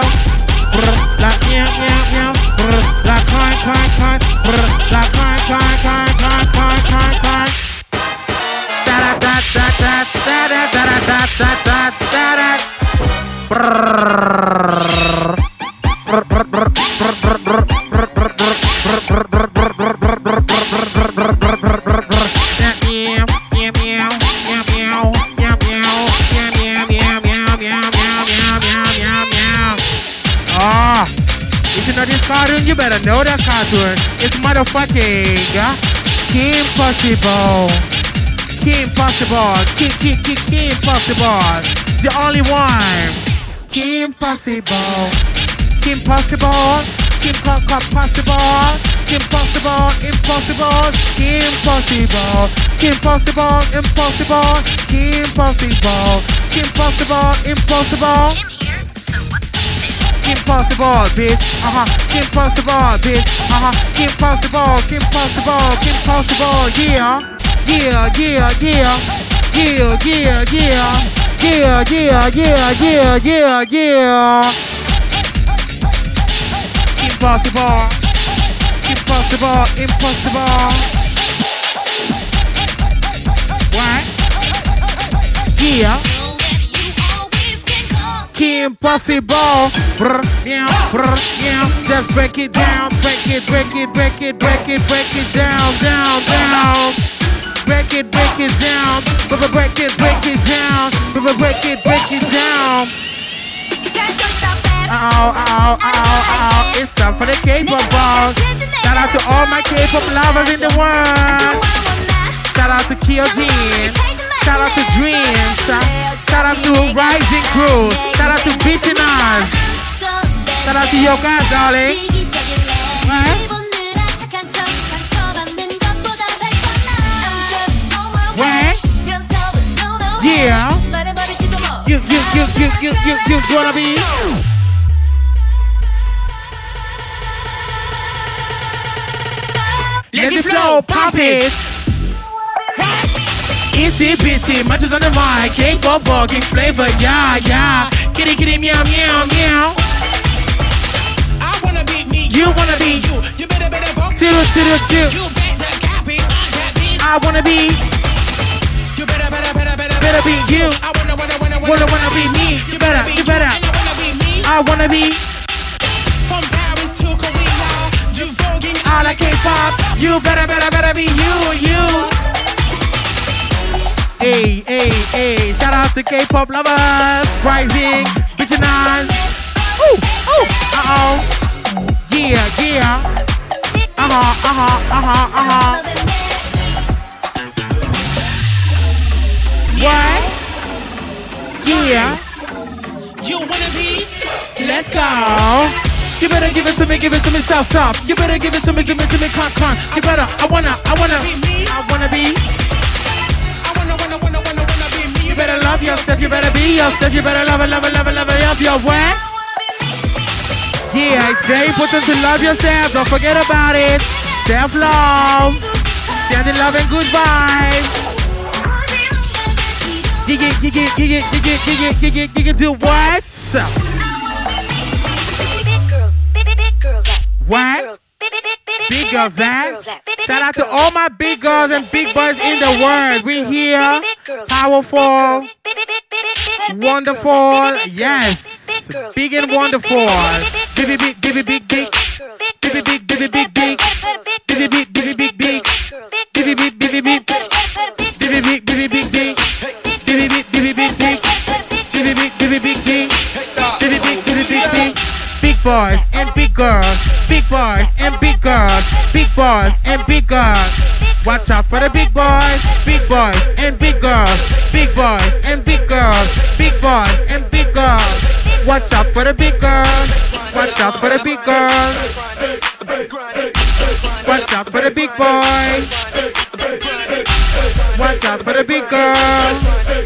Brr, la meow, meow, meow. Brr, la kind, kind, kind. Brr, la kind, kind, kind, kind, kind, kind, kind. Ah, if you know this cartoon, you better know that cartoon. It's motherfucking uh, Kim Possible impossible. King, king, king, king impossible. The only one. King impossible. King possible. King possible. King possible. Impossible. King impossible. King possible. Impossible. King impossible. King possible. Impossible. Impossible, bitch. Uh huh. Impossible, bitch. Uh huh. Impossible. Impossible. Impossible. Yeah. Yeah, yeah, yeah. Yeah, yeah, yeah. Yeah, yeah, yeah, yeah, yeah, yeah. Impossible. Impossible. Impossible. What? Yeah. Kim Possible. Brr, yeah, brr, yeah. Just break it down, break it, break it, break it, break it, break it down, down, down. Break it, break it down, break it, break it, down, break it, break it down. Oh, oh, oh, oh, it's time for the K-pop. Shout out to all my K-pop lovers in the world. Shout out to Kyojin. Shout out to Dreams. Shout out to Rising Crew. Shout out to Bitchin'. Shout out to your guys, darling. Where? Yeah. You, you, you, you, you, you, you gonna be? Let the flow pump it. Itsy bitsy, munches on the mic, cake or fucking flavor, yeah, yeah. Kitty kitty meow meow meow. I wanna be me, You wanna be you. You better better fuck two to the two. You bet that copy that beat. I wanna be, better be you. I wanna wanna wanna Wanna wanna be me. You better, you better. And wanna be me. I wanna be From Paris to Korea, you voguing all I K-pop. You better, better, better be you, you. Hey, hey, hey! Shout out to K-pop lovers, rising, bitchin' on. Ooh, ooh, uh oh. Yeah, yeah. Uh huh, uh huh, uh huh, uh huh. What? Yeah. You wanna be? Let's go. You better give it to me, give it to me, soft, soft. You better give it to me, give it to me, con, con. You better, I wanna, I wanna, I wanna be. I wanna wanna wanna wanna wanna be me. You better love yourself, you better be yourself, you better love it, love it, love it, love it, love your what? Yeah, it's very important to love yourself. Don't forget about it. Self love. Sending love and good vibes. Gig it, gig it, gig it, gig it, gig it, gig it, gig it, do what? What? Big girls that? Shout out to all my big girls and big boys in the world. We here. Powerful. Wonderful. Yes. Big and wonderful. Big, big, big. Big, big, big, big, big, big. Big, boys and big girls. Big boys and big girls. Big boys and big girls. Watch out for the big boys, big boys and big girls. Big boys and big girls. Big boys and big girls. Watch out for the big girls. Watch out for the big girls. Watch out for the big boys. Watch out for the big girl.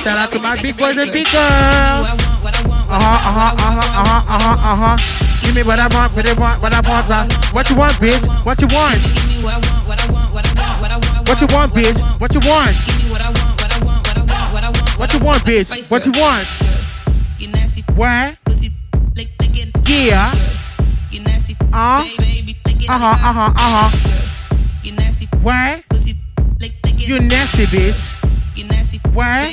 Shout out to my big boys and big girls. Uh huh uh huh uh huh uh huh uh huh uh huh. Give me what I want, what I want, what I want. What you want, bitch? What you want? What you want, bitch? What you want? What you want, bitch? What you want? Where? Yeah. Uh. Uh huh. Uh huh. Uh huh. Where? You nasty bitch. Where?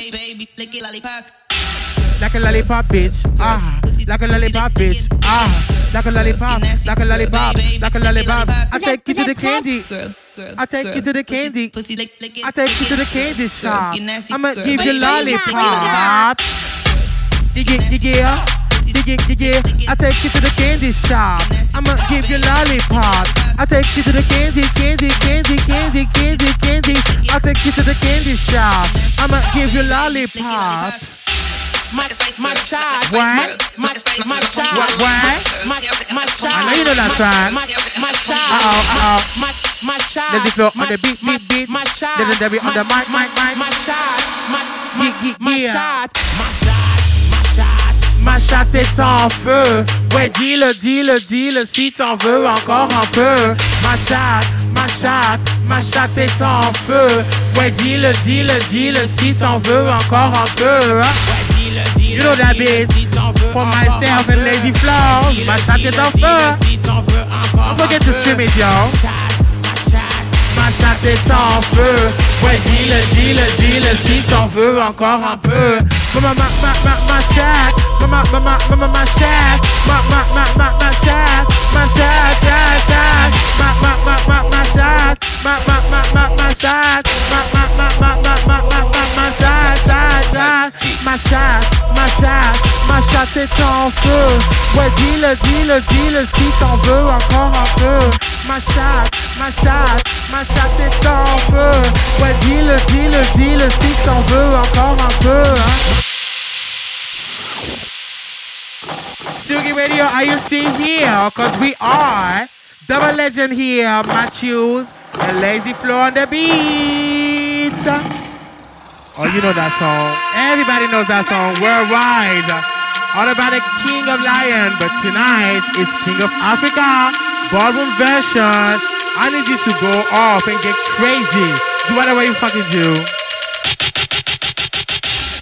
Like a lollipop, bitch. Ah, like a lollipop, bitch. Ah, like a lollipop, like a lollipop, like a lollipop. I take you to the candy. I take you to the candy. I take you to the candy shop. I'ma give you lollipop. Yeah, yeah, yeah, yeah. I take you to the candy shop. I'ma give you lollipop. I take you to the candy, candy, candy, candy, candy, candy. I take you to the candy shop. I'ma give you lollipop. My, my child, what? My, my child, what? what? My, my child. I know you know that song. My, my child. Uh oh, uh oh. My, my child. There's the flow on the beat, beat, beat. My child. There's the on the mic, mic, mic. My child. My, my, my child. My child. My child. Ma chatte est en feu. Ouais, dis-le, dis-le, dis-le si t'en veux encore un peu. Ma chatte, ma chatte, ma chatte est en feu. Ouais, dis-le, dis-le, dis-le si t'en veux encore un peu. You know that bitch. For myself and Lazy Flow. Ma chatte est en feu. Don't forget to stream it, y'all. Ma chatte est en feu. Ouais, dis-le, dis-le, dis-le si t'en veux encore un peu. Ma, ma, ma, ma, chatte. Ma, ma, ma, ma, ma, ma, ma. Ma, ma, ma, ma, chatte. Ma chatte, chatte, chatte. Ma, ma, ma, ma, ma chatte. Ma, ma, ma, ma, ma chatte. Ma, ma, ma, ma, ma, ma, ma, ma, chatte, chatte, chatte. Ma chatte, ma chatte, ma est en feu. Ouais, dis-le, dis-le, dis-le si t'en veux encore un peu. Ma chatte, ma chatte, ma chatte est en feu. Ouais, dis-le, dis-le, dis-le si t'en veux encore un peu. Hein. Tsugi Radio, are you still here? Cause we are double legend here, Matyouz and Lazy Flow on the beat. Oh, you know that song. Everybody knows that song worldwide. All about the King of Lion, but tonight it's King of Africa, ballroom version. I need you to go off and get crazy. Do whatever you fucking do.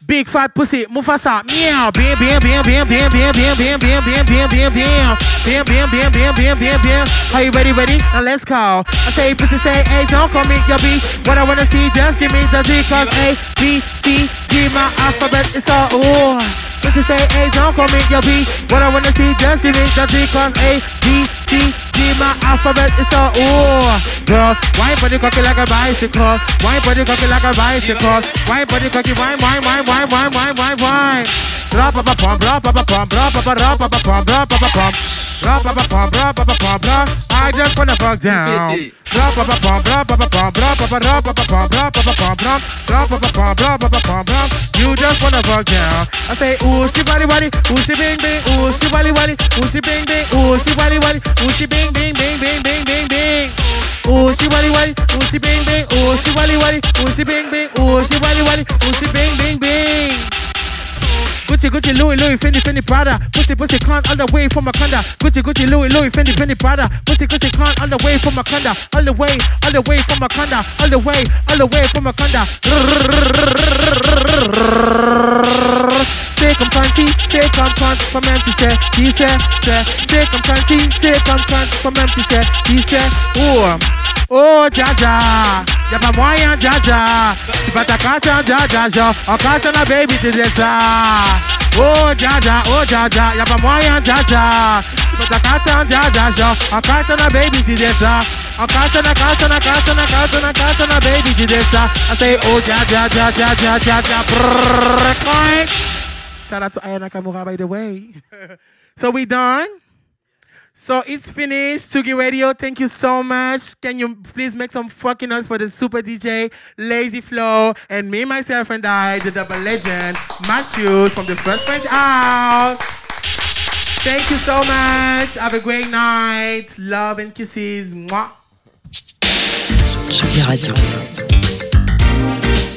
Big fat pussy, Mufasa, meow, bam, bam, bam, bam, bam, bam, bam, bam, bam, bam, bam, bam, bam, bam, bam, bam, bam, bam, bam. Are you ready, ready? Now let's go. I say pussy, say, hey, don't call me your B. What I wanna see, just give me the Z, cause A, B, C, D, my alphabet is all ooh. Pussy say, hey, don't call me your B. What I wanna see, just give me the Z, cause A, B, C, D, my alphabet is all ooh. Girl, why body cocky like a bicycle? Why body cocky like a bicycle? Why body cocky, why, why, why, why, why, why, why, why? Blah, blah, blah, blah, blah, blah, blah, blah, blah, blah, blah, blah, blah, blah, blah, blah, blah, blah. Blah, blah, blah, blah, blah, blah, blah, blah, blah. I just wanna fuck down. Blah, blah, blah, blah, blah, blah, blah, blah, blah, blah, blah, blah, blah, blah, blah, blah, blah, blah, blah. Blah, blah, blah. You just wanna fuck down. I say, ooh, she body body, ooh, she bing bing, ooh, she body body, ooh, she bing bing, ooh, she body body, ooh, she bing bing bing bing bing bing bing. Ooh, she body body, ooh, she bing bing, ooh, she body body, ooh, she bing bing, ooh, she body body, ooh, she bing bing bing. Gucci, Gucci, Louis, Louis, Fendi, Fendi, Prada. Pussy, pussy, can't all the way from Wakanda. Gucci, Gucci, Louis, Louis, Fendi, Fendi, Prada. Pussy, pussy, can't all the way from Wakanda. All the way, all the way from Wakanda. All the way, all the way from Wakanda circumstancy, fancy, from empty say, he said, say, circumstancy, fancy, from empty say, he said, oh, oh, Jaja, Yapamoya Jaja, Tipatakata Jaja, Okatana baby to this, oh, Jaja, oh, Jaja, Yapamoya Jaja, Tipatakata Jaja, Okatana baby to this, I'm casting a casting a casting a casting a casting a baby to this. I say, oh, ja, ja, ja, ja, ja, ja, ja, brrrr, Shout out to Aya Nakamura, by the way. <laughs> so we done. So it's finished. Tsugi Radio, thank you so much. Can you please make some fucking noise for the super DJ, Lazy Flow, and me, myself, and I, the double legend, Matyouz from the First French House. Thank you so much. Have a great night. Love and kisses. Mwah. Tsugi Radio.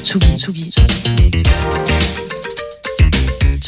Tsugi, Tsugi.